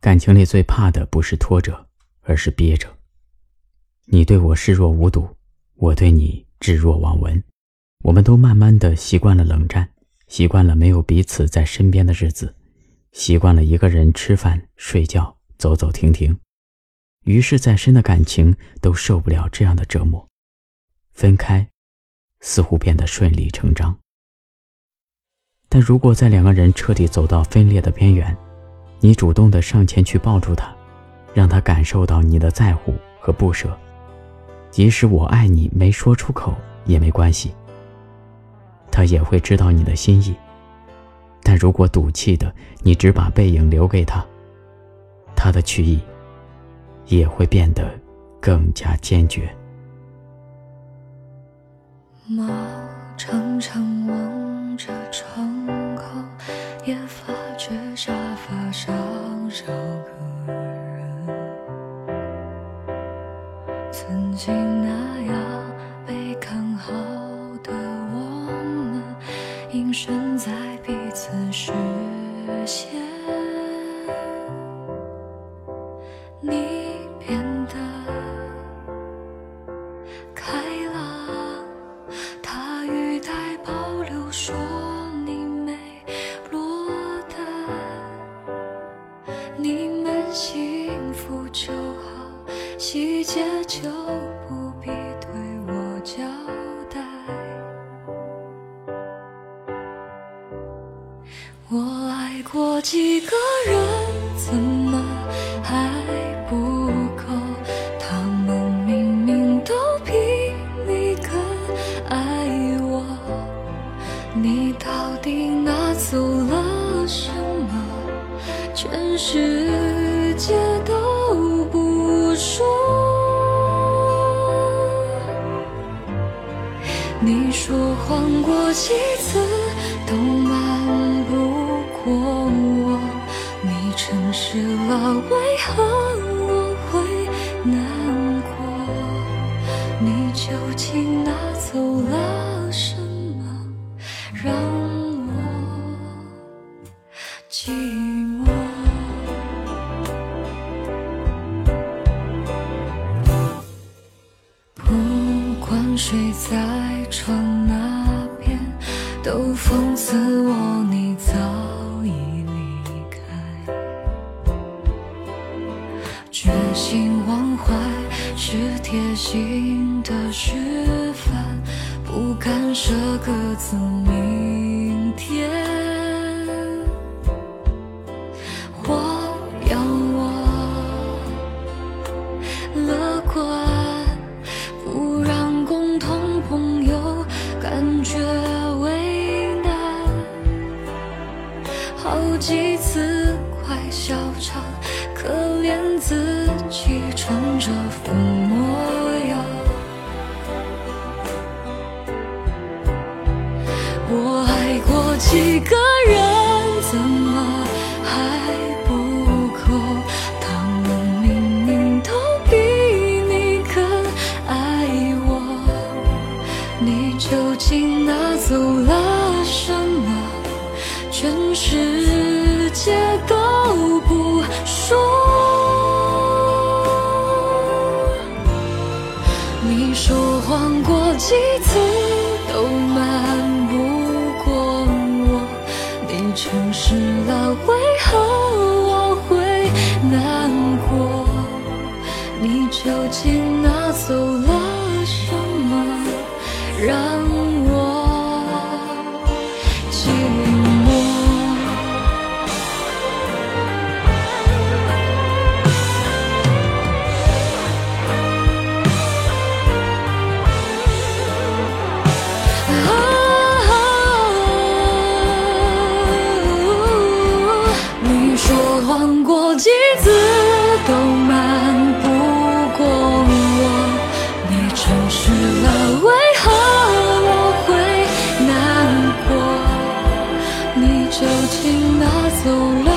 感情里最怕的不是拖着，而是憋着。你对我视若无睹，我对你置若罔闻。我们都慢慢的习惯了冷战，习惯了没有彼此在身边的日子，习惯了一个人吃饭、睡觉、走走停停。于是再深的感情都受不了这样的折磨，分开，似乎变得顺理成章。但如果在两个人彻底走到分裂的边缘，你主动的上前去抱住他，让他感受到你的在乎和不舍，即使我爱你没说出口也没关系。他也会知道你的心意，但如果赌气的你只把背影留给他，他的去意也会变得更加坚决。猫常常望着窗口，也发少个人，曾经那样被看好的我们。隐身在彼此视线，你变得开朗幸福就好，细节就不必对我交代。我爱过几个人，怎你说谎过几次都瞒不。过我，你诚实了，为何我会难过？你究竟拿走了什么，让我寂寞？不管睡在窗那边，都讽刺我，你早已离开。决心忘怀是贴心的示范，不敢舍各自明天。好几次快笑场。可怜自己装着副模样，我爱过几个人，怎么还不够？他们明明都比你更爱我，你究竟拿走了？全世界都不说。你说谎过几次都瞒不过我，你诚实了，为何我会难过？你究竟拿走了什么，让几次都瞒不过我你诚实了为何我会难过？你究竟拿走了。